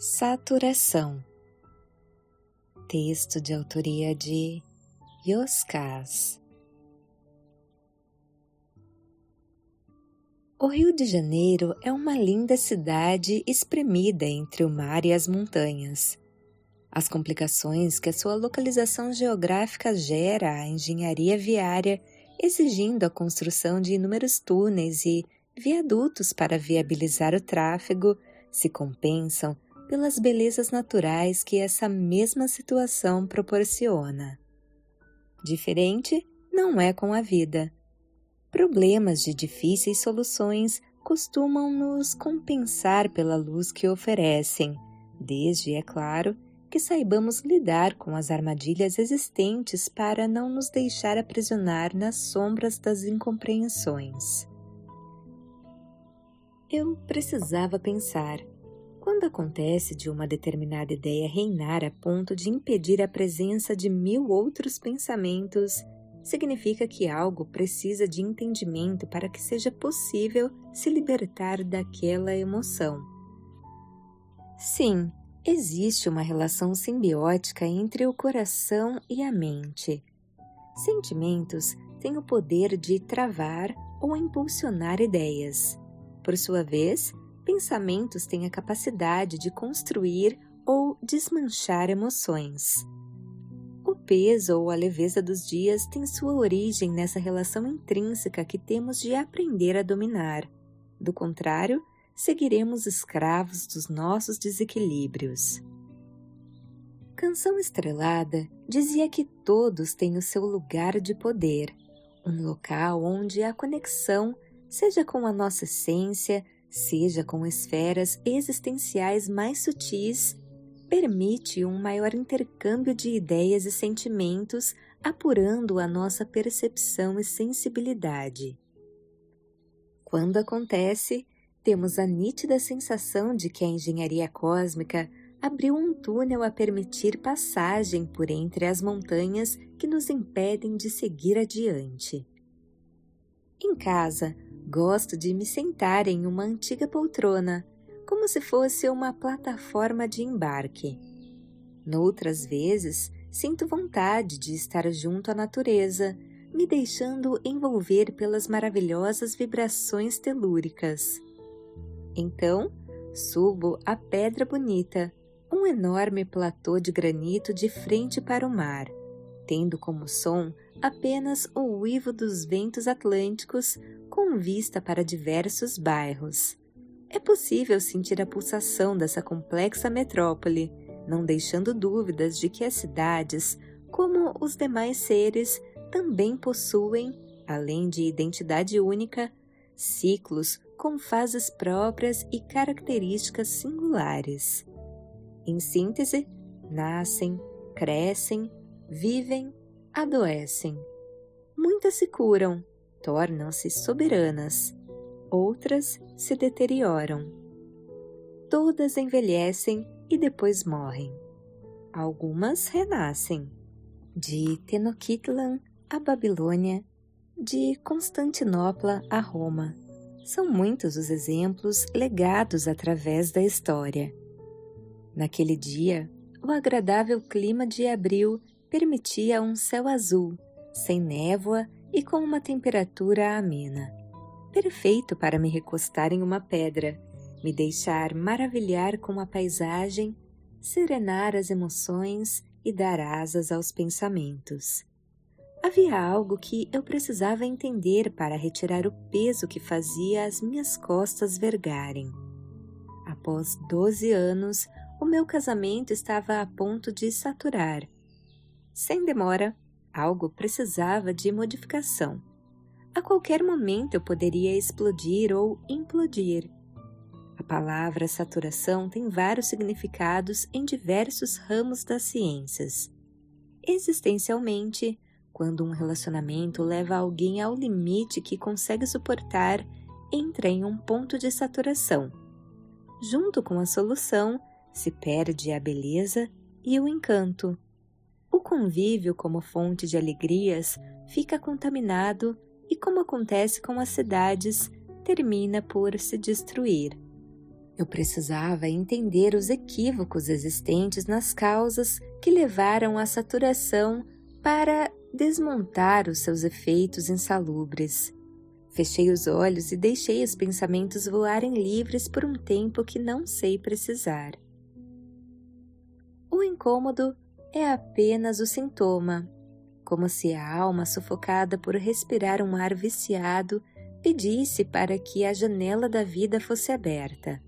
Saturação. Texto de autoria de Yoskas. O Rio de Janeiro é uma linda cidade espremida entre o mar e as montanhas. As complicações que a sua localização geográfica gera à engenharia viária, exigindo a construção de inúmeros túneis e viadutos para viabilizar o tráfego, se compensam pelas belezas naturais que essa mesma situação proporciona. Diferente não é com a vida. Problemas de difíceis soluções costumam nos compensar pela luz que oferecem, desde, é claro, que saibamos lidar com as armadilhas existentes para não nos deixar aprisionar nas sombras das incompreensões. Eu precisava pensar quando acontece de uma determinada ideia reinar a ponto de impedir a presença de mil outros pensamentos, significa que algo precisa de entendimento para que seja possível se libertar daquela emoção. Sim, existe uma relação simbiótica entre o coração e a mente. Sentimentos têm o poder de travar ou impulsionar ideias. Por sua vez, pensamentos têm a capacidade de construir ou desmanchar emoções. O peso ou a leveza dos dias tem sua origem nessa relação intrínseca que temos de aprender a dominar. Do contrário, seguiremos escravos dos nossos desequilíbrios. Canção Estrelada dizia que todos têm o seu lugar de poder, um local onde a conexão, seja com a nossa essência, seja com esferas existenciais mais sutis, permite um maior intercâmbio de ideias e sentimentos, apurando a nossa percepção e sensibilidade. Quando acontece, temos a nítida sensação de que a engenharia cósmica abriu um túnel a permitir passagem por entre as montanhas que nos impedem de seguir adiante. Em casa, Gosto de me sentar em uma antiga poltrona, como se fosse uma plataforma de embarque. Noutras vezes, sinto vontade de estar junto à natureza, me deixando envolver pelas maravilhosas vibrações telúricas. Então, subo a Pedra Bonita, um enorme platô de granito de frente para o mar, tendo como som apenas o uivo dos ventos atlânticos com vista para diversos bairros. É possível sentir a pulsação dessa complexa metrópole, não deixando dúvidas de que as cidades, como os demais seres, também possuem, além de identidade única, ciclos com fases próprias e características singulares. Em síntese, nascem, crescem, vivem, adoecem. Muitas se curam, tornam-se soberanas, outras se deterioram. Todas envelhecem e depois morrem. Algumas renascem. De Tenochtitlan a Babilônia, de Constantinopla a Roma. São muitos os exemplos legados através da história. Naquele dia, o agradável clima de abril permitia um céu azul, sem névoa e com uma temperatura amena. Perfeito para me recostar em uma pedra, me deixar maravilhar com a paisagem, serenar as emoções e dar asas aos pensamentos. Havia algo que eu precisava entender para retirar o peso que fazia as minhas costas vergarem. Após doze anos, o meu casamento estava a ponto de saturar. Sem demora, algo precisava de modificação. A qualquer momento eu poderia explodir ou implodir. A palavra saturação tem vários significados em diversos ramos das ciências. Existencialmente, quando um relacionamento leva alguém ao limite que consegue suportar, entra em um ponto de saturação. Junto com a solução, se perde a beleza e o encanto. Convívio como fonte de alegrias fica contaminado e, como acontece com as cidades, termina por se destruir. Eu precisava entender os equívocos existentes nas causas que levaram à saturação para desmontar os seus efeitos insalubres. Fechei os olhos e deixei os pensamentos voarem livres por um tempo que não sei precisar. O incômodo é apenas o sintoma, como se a alma sufocada por respirar um ar viciado pedisse para que a janela da vida fosse aberta.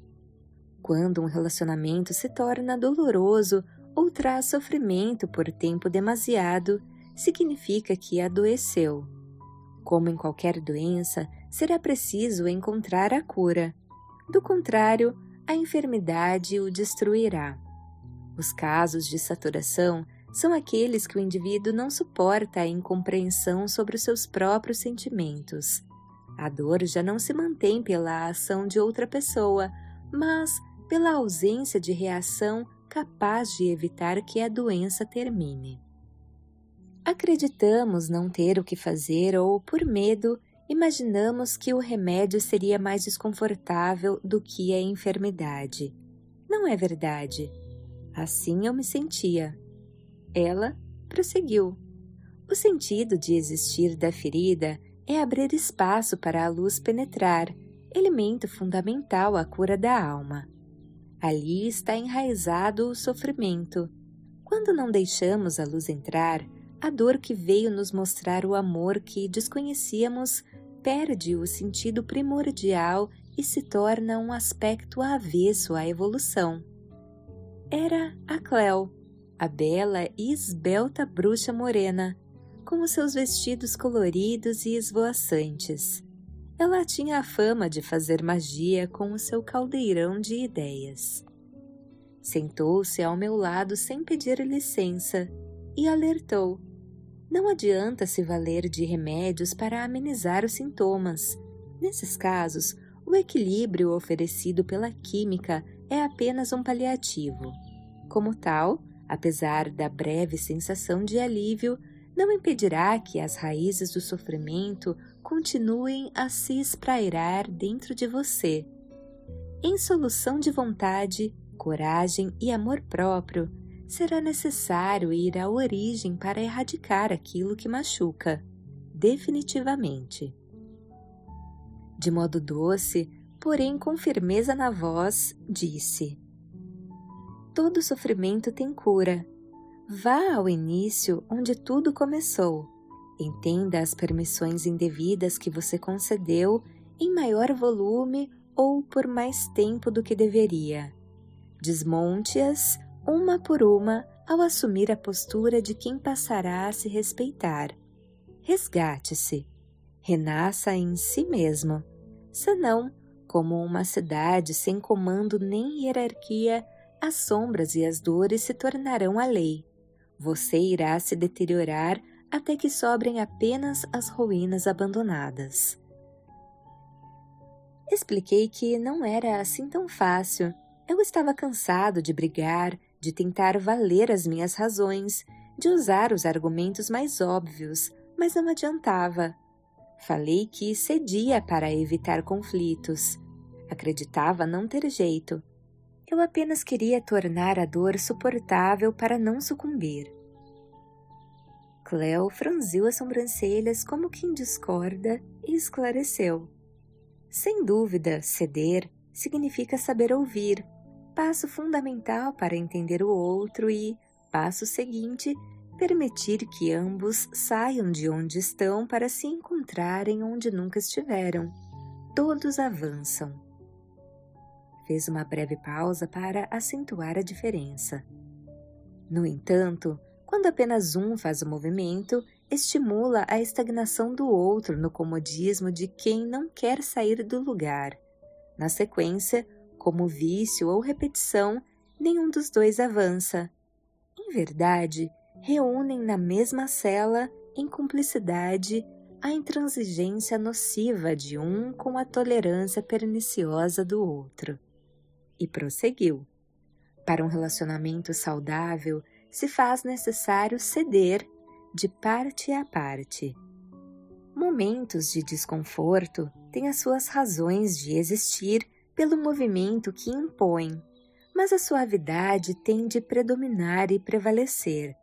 Quando um relacionamento se torna doloroso ou traz sofrimento por tempo demasiado, significa que adoeceu. Como em qualquer doença, será preciso encontrar a cura. Do contrário, a enfermidade o destruirá. Os casos de saturação são aqueles que o indivíduo não suporta a incompreensão sobre os seus próprios sentimentos. A dor já não se mantém pela ação de outra pessoa, mas pela ausência de reação capaz de evitar que a doença termine. Acreditamos não ter o que fazer ou, por medo, imaginamos que o remédio seria mais desconfortável do que a enfermidade. Não é verdade. Assim eu me sentia. Ela prosseguiu. O sentido de existir da ferida é abrir espaço para a luz penetrar, elemento fundamental à cura da alma. Ali está enraizado o sofrimento. Quando não deixamos a luz entrar, a dor que veio nos mostrar o amor que desconhecíamos perde o sentido primordial e se torna um aspecto avesso à evolução era a Cleo, a bela e esbelta bruxa morena, com os seus vestidos coloridos e esvoaçantes. Ela tinha a fama de fazer magia com o seu caldeirão de ideias. Sentou-se ao meu lado sem pedir licença e alertou: Não adianta se valer de remédios para amenizar os sintomas. Nesses casos, o equilíbrio oferecido pela química é apenas um paliativo. Como tal, apesar da breve sensação de alívio, não impedirá que as raízes do sofrimento continuem a se esprairar dentro de você. Em solução de vontade, coragem e amor próprio, será necessário ir à origem para erradicar aquilo que machuca, definitivamente. De modo doce, porém com firmeza na voz, disse: Todo sofrimento tem cura. Vá ao início onde tudo começou. Entenda as permissões indevidas que você concedeu em maior volume ou por mais tempo do que deveria. Desmonte-as uma por uma ao assumir a postura de quem passará a se respeitar. Resgate-se. Renasça em si mesmo. Senão, como uma cidade sem comando nem hierarquia, as sombras e as dores se tornarão a lei. Você irá se deteriorar até que sobrem apenas as ruínas abandonadas. Expliquei que não era assim tão fácil. Eu estava cansado de brigar, de tentar valer as minhas razões, de usar os argumentos mais óbvios, mas não adiantava. Falei que cedia para evitar conflitos. Acreditava não ter jeito. Eu apenas queria tornar a dor suportável para não sucumbir. Cleo franziu as sobrancelhas como quem discorda e esclareceu. Sem dúvida, ceder significa saber ouvir, passo fundamental para entender o outro e, passo seguinte, permitir que ambos saiam de onde estão para se encontrarem onde nunca estiveram. Todos avançam. Fez uma breve pausa para acentuar a diferença. No entanto, quando apenas um faz o movimento, estimula a estagnação do outro no comodismo de quem não quer sair do lugar. Na sequência, como vício ou repetição, nenhum dos dois avança. Em verdade, reúnem na mesma cela, em cumplicidade, a intransigência nociva de um com a tolerância perniciosa do outro. E prosseguiu. Para um relacionamento saudável, se faz necessário ceder de parte a parte. Momentos de desconforto têm as suas razões de existir pelo movimento que impõe, mas a suavidade tem de predominar e prevalecer.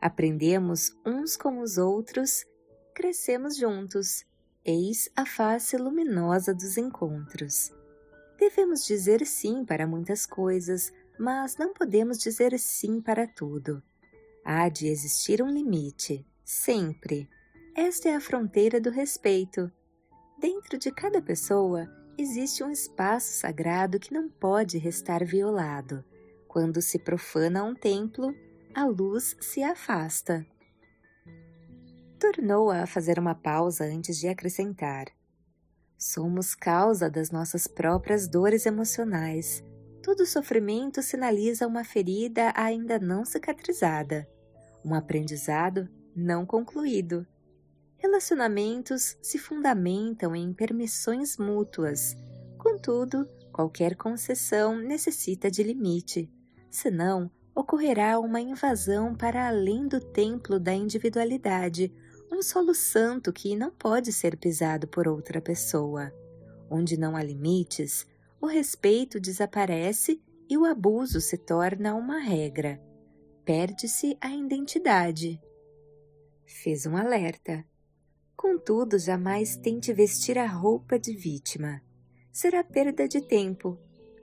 Aprendemos uns com os outros, crescemos juntos. Eis a face luminosa dos encontros. Devemos dizer sim para muitas coisas, mas não podemos dizer sim para tudo. Há de existir um limite, sempre. Esta é a fronteira do respeito. Dentro de cada pessoa existe um espaço sagrado que não pode restar violado. Quando se profana um templo, a luz se afasta. Tornou a fazer uma pausa antes de acrescentar. Somos causa das nossas próprias dores emocionais. Todo sofrimento sinaliza uma ferida ainda não cicatrizada, um aprendizado não concluído. Relacionamentos se fundamentam em permissões mútuas. Contudo, qualquer concessão necessita de limite, senão ocorrerá uma invasão para além do templo da individualidade, um solo santo que não pode ser pisado por outra pessoa. Onde não há limites, o respeito desaparece e o abuso se torna uma regra. Perde-se a identidade. Fez um alerta. Contudo, jamais tente vestir a roupa de vítima. Será perda de tempo.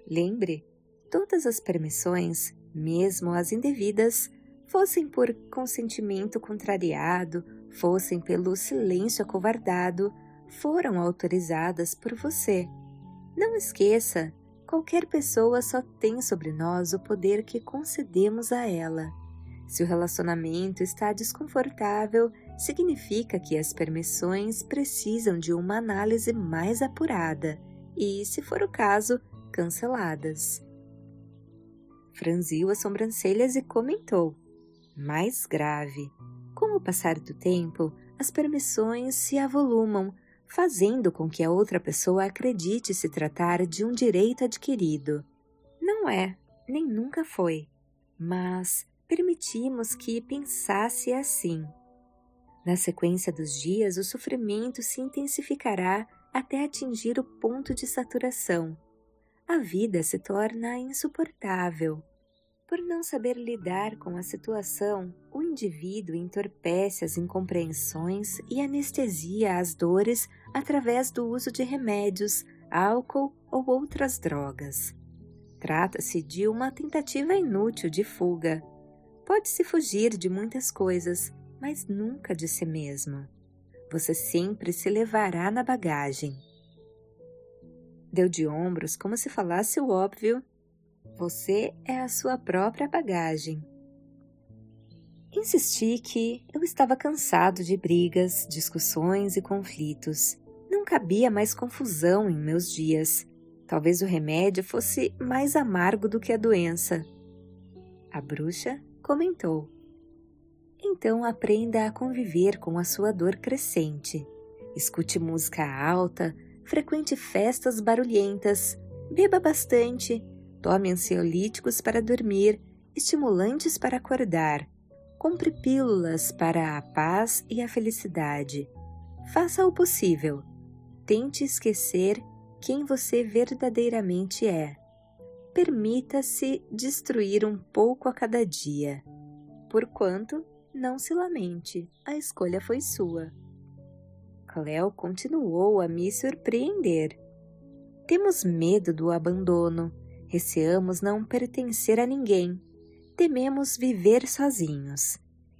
Lembre, todas as permissões, mesmo as indevidas, fossem por consentimento contrariado, fossem pelo silêncio acovardado, foram autorizadas por você. Não esqueça, qualquer pessoa só tem sobre nós o poder que concedemos a ela. Se o relacionamento está desconfortável, significa que as permissões precisam de uma análise mais apurada e, se for o caso, canceladas. Franziu as sobrancelhas e comentou: Mais grave. Com o passar do tempo, as permissões se avolumam, fazendo com que a outra pessoa acredite se tratar de um direito adquirido. Não é, nem nunca foi, mas permitimos que pensasse assim. Na sequência dos dias, o sofrimento se intensificará até atingir o ponto de saturação. A vida se torna insuportável. Por não saber lidar com a situação, o indivíduo entorpece as incompreensões e anestesia as dores através do uso de remédios, álcool ou outras drogas. Trata-se de uma tentativa inútil de fuga. Pode-se fugir de muitas coisas, mas nunca de si mesmo. Você sempre se levará na bagagem. Deu de ombros como se falasse o óbvio. Você é a sua própria bagagem. Insisti que eu estava cansado de brigas, discussões e conflitos. Não cabia mais confusão em meus dias. Talvez o remédio fosse mais amargo do que a doença. A bruxa comentou. Então aprenda a conviver com a sua dor crescente. Escute música alta, frequente festas barulhentas, beba bastante, tome ansiolíticos para dormir, estimulantes para acordar, compre pílulas para a paz e a felicidade. Faça o possível. Tente esquecer quem você verdadeiramente é. Permita-se destruir um pouco a cada dia. Porquanto, não se lamente, a escolha foi sua. Cleo continuou a me surpreender. Temos medo do abandono, receamos não pertencer a ninguém, tememos viver sozinhos.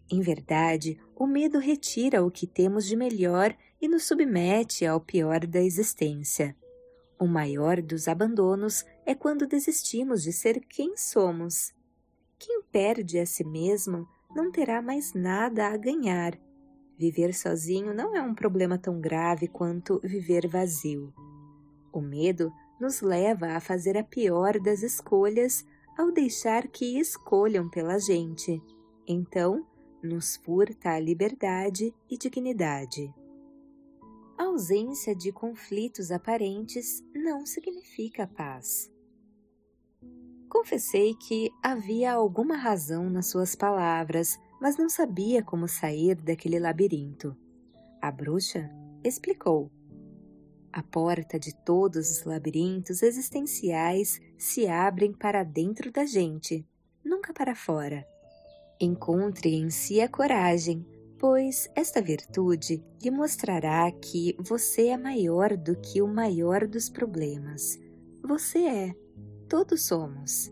Em verdade, o medo retira o que temos de melhor e nos submete ao pior da existência. O maior dos abandonos é quando desistimos de ser quem somos. Quem perde a si mesmo não terá mais nada a ganhar. Viver sozinho não é um problema tão grave quanto viver vazio. O medo nos leva a fazer a pior das escolhas ao deixar que escolham pela gente. Então, nos furta a liberdade e dignidade. A ausência de conflitos aparentes não significa paz. Confessei que havia alguma razão nas suas palavras, mas não sabia como sair daquele labirinto. A bruxa explicou. A porta de todos os labirintos existenciais se abrem para dentro da gente, nunca para fora. Encontre em si a coragem, pois esta virtude lhe mostrará que você é maior do que o maior dos problemas. Você é, todos somos.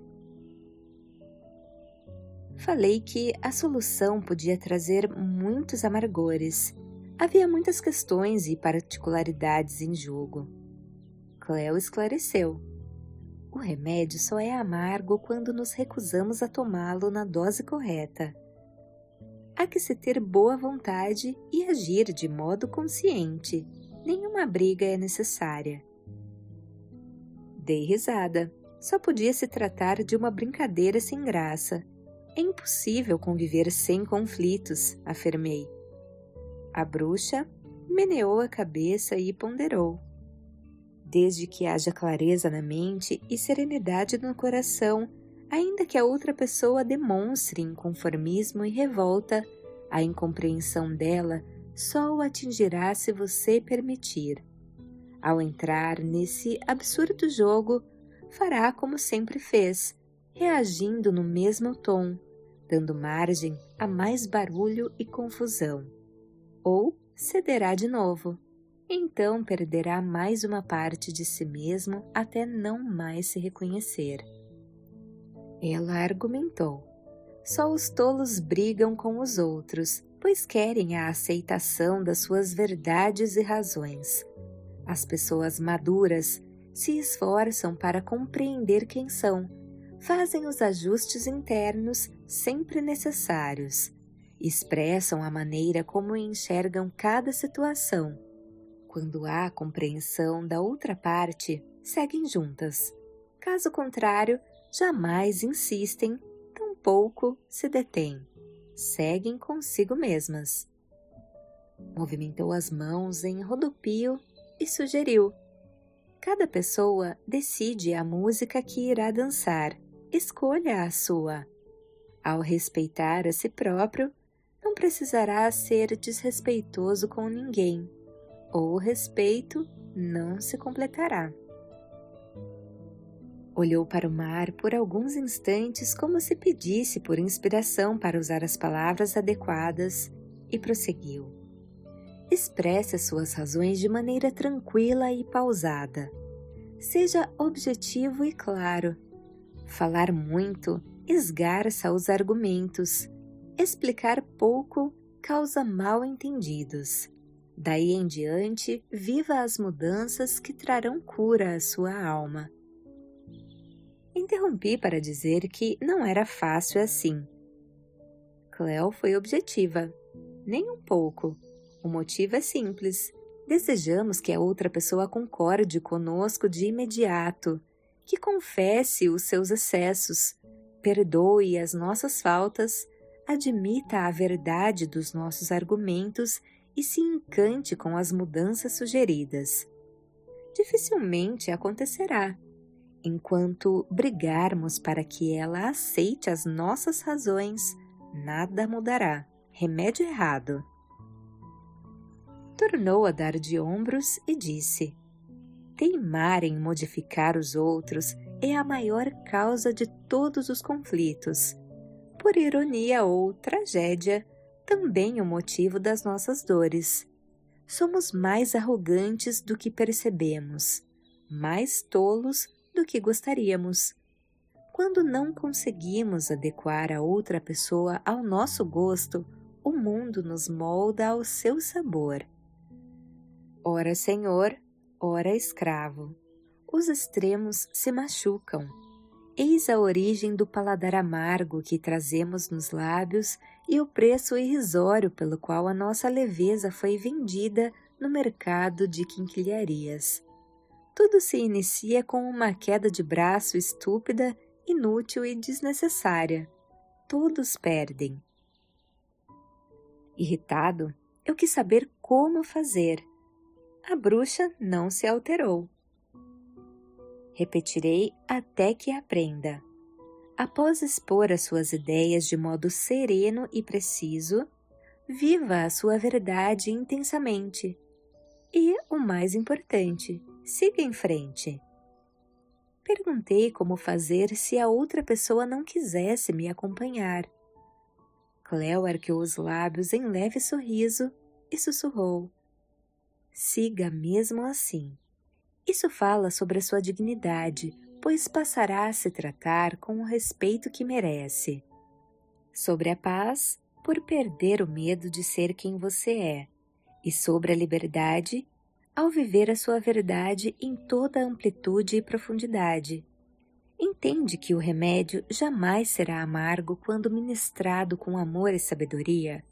Falei que a solução podia trazer muitos amargores. Havia muitas questões e particularidades em jogo. Cleo esclareceu. O remédio só é amargo quando nos recusamos a tomá-lo na dose correta. Há que se ter boa vontade e agir de modo consciente. Nenhuma briga é necessária. Dei risada. Só podia se tratar de uma brincadeira sem graça. É impossível conviver sem conflitos, afirmei. A bruxa meneou a cabeça e ponderou. Desde que haja clareza na mente e serenidade no coração, ainda que a outra pessoa demonstre inconformismo e revolta, a incompreensão dela só o atingirá se você permitir. Ao entrar nesse absurdo jogo, fará como sempre fez, reagindo no mesmo tom, dando margem a mais barulho e confusão. Ou cederá de novo. Então perderá mais uma parte de si mesmo até não mais se reconhecer. Ela argumentou: só os tolos brigam com os outros, pois querem a aceitação das suas verdades e razões. As pessoas maduras se esforçam para compreender quem são, fazem os ajustes internos sempre necessários, expressam a maneira como enxergam cada situação. Quando há compreensão da outra parte, seguem juntas. Caso contrário, jamais insistem, tampouco se detêm. Seguem consigo mesmas. Movimentou as mãos em rodopio e sugeriu: Cada pessoa decide a música que irá dançar. Escolha a sua. Ao respeitar a si próprio, precisará ser desrespeitoso com ninguém, ou o respeito não se completará. Olhou para o mar por alguns instantes, como se pedisse por inspiração para usar as palavras adequadas, e prosseguiu expresse suas razões de maneira tranquila e pausada. Seja objetivo e claro. Falar muito esgarça os argumentos. Explicar pouco causa mal entendidos. Daí em diante, viva as mudanças que trarão cura à sua alma. Interrompi para dizer que não era fácil assim. Cleo foi objetiva. Nem um pouco o motivo é simples. Desejamos que a outra pessoa concorde conosco de imediato, que confesse os seus excessos, perdoe as nossas faltas, admita a verdade dos nossos argumentos e se encante com as mudanças sugeridas. Dificilmente acontecerá. Enquanto brigarmos para que ela aceite as nossas razões, nada mudará. Remédio errado tornou a dar de ombros e disse: Teimar em modificar os outros é a maior causa de todos os conflitos. Por ironia ou tragédia, também o motivo das nossas dores. Somos mais arrogantes do que percebemos, mais tolos do que gostaríamos. Quando não conseguimos adequar a outra pessoa ao nosso gosto, o mundo nos molda ao seu sabor ora senhor, ora escravo. Os extremos se machucam. Eis a origem do paladar amargo que trazemos nos lábios e o preço irrisório pelo qual a nossa leveza foi vendida no mercado de quinquilharias. Tudo se inicia com uma queda de braço estúpida, inútil e desnecessária. Todos perdem. Irritado, eu quis saber como fazer a bruxa não se alterou. Repetirei até que aprenda. Após expor as suas ideias de modo sereno e preciso, viva a sua verdade intensamente. E o mais importante, siga em frente. Perguntei como fazer se a outra pessoa não quisesse me acompanhar. Cleo ergueu os lábios em leve sorriso e sussurrou: Siga mesmo assim. Isso fala sobre a sua dignidade, pois passará a se tratar com o respeito que merece. Sobre a paz, por perder o medo de ser quem você é, e sobre a liberdade, ao viver a sua verdade em toda amplitude e profundidade. Entende que o remédio jamais será amargo quando ministrado com amor e sabedoria?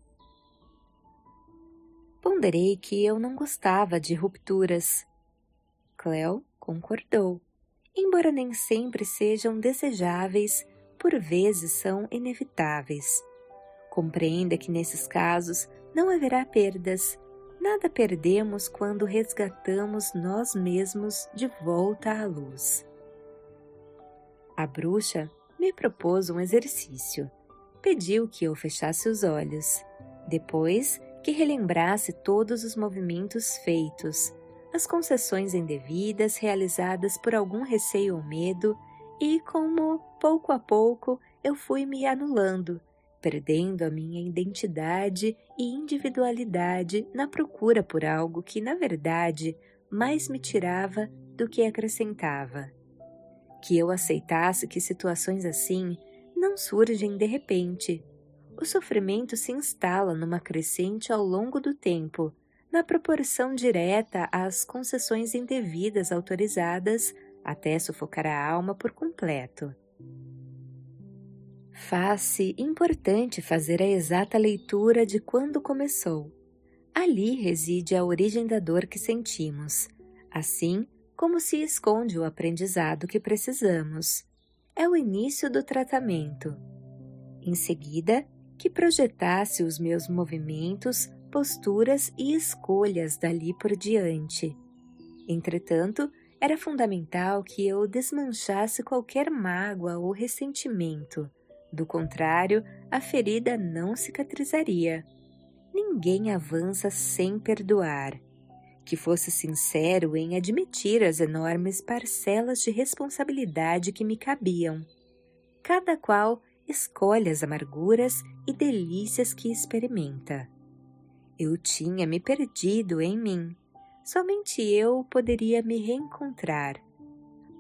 Ponderei que eu não gostava de rupturas. Cleo concordou. Embora nem sempre sejam desejáveis, por vezes são inevitáveis. Compreenda que nesses casos não haverá perdas. Nada perdemos quando resgatamos nós mesmos de volta à luz. A bruxa me propôs um exercício. Pediu que eu fechasse os olhos. Depois, que relembrasse todos os movimentos feitos, as concessões indevidas realizadas por algum receio ou medo, e como, pouco a pouco, eu fui me anulando, perdendo a minha identidade e individualidade na procura por algo que, na verdade, mais me tirava do que acrescentava. Que eu aceitasse que situações assim não surgem de repente, o sofrimento se instala numa crescente ao longo do tempo, na proporção direta às concessões indevidas autorizadas até sufocar a alma por completo. Faz-se importante fazer a exata leitura de quando começou. Ali reside a origem da dor que sentimos, assim como se esconde o aprendizado que precisamos. É o início do tratamento. Em seguida, que projetasse os meus movimentos, posturas e escolhas dali por diante. Entretanto, era fundamental que eu desmanchasse qualquer mágoa ou ressentimento. Do contrário, a ferida não cicatrizaria. Ninguém avança sem perdoar. Que fosse sincero em admitir as enormes parcelas de responsabilidade que me cabiam. Cada qual escolhe as amarguras e delícias que experimenta. Eu tinha me perdido em mim. Somente eu poderia me reencontrar.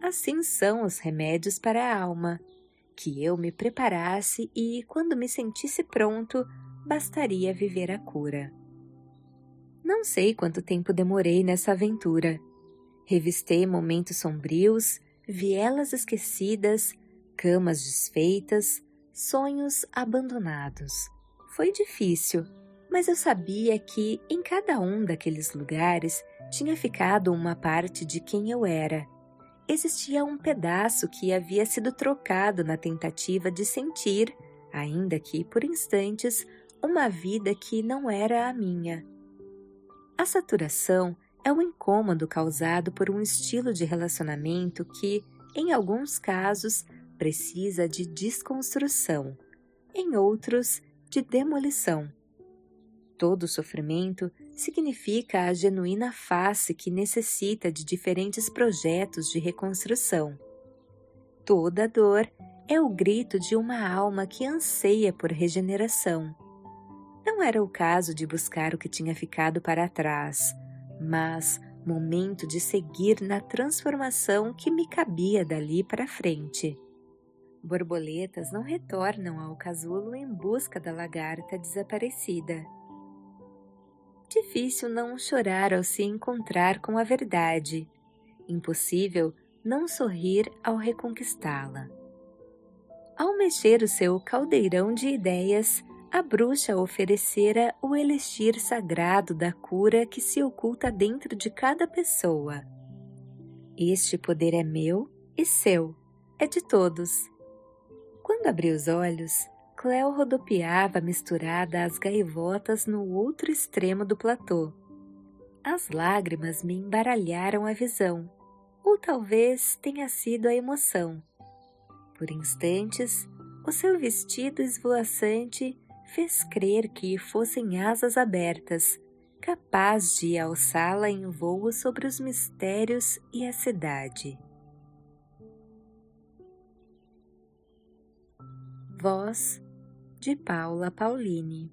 Assim são os remédios para a alma. Que eu me preparasse e, quando me sentisse pronto, bastaria viver a cura. Não sei quanto tempo demorei nessa aventura. Revistei momentos sombrios, vielas esquecidas, camas desfeitas, sonhos abandonados. Foi difícil, mas eu sabia que em cada um daqueles lugares tinha ficado uma parte de quem eu era. Existia um pedaço que havia sido trocado na tentativa de sentir, ainda que por instantes, uma vida que não era a minha. A saturação é o incômodo causado por um estilo de relacionamento que, em alguns casos, precisa de desconstrução, em outros, de demolição. Todo sofrimento significa a genuína face que necessita de diferentes projetos de reconstrução. Toda dor é o grito de uma alma que anseia por regeneração. Não era o caso de buscar o que tinha ficado para trás, mas momento de seguir na transformação que me cabia dali para frente. Borboletas não retornam ao casulo em busca da lagarta desaparecida. Difícil não chorar ao se encontrar com a verdade. Impossível não sorrir ao reconquistá-la. Ao mexer o seu caldeirão de ideias, a bruxa oferecera o elixir sagrado da cura que se oculta dentro de cada pessoa. Este poder é meu e seu, é de todos. Quando abri os olhos, Cleo rodopiava misturada às gaivotas no outro extremo do platô. As lágrimas me embaralharam a visão, ou talvez tenha sido a emoção. Por instantes, o seu vestido esvoaçante fez crer que fossem asas abertas, capaz de alçá-la em voo sobre os mistérios e a cidade. Voz de Paula Pauline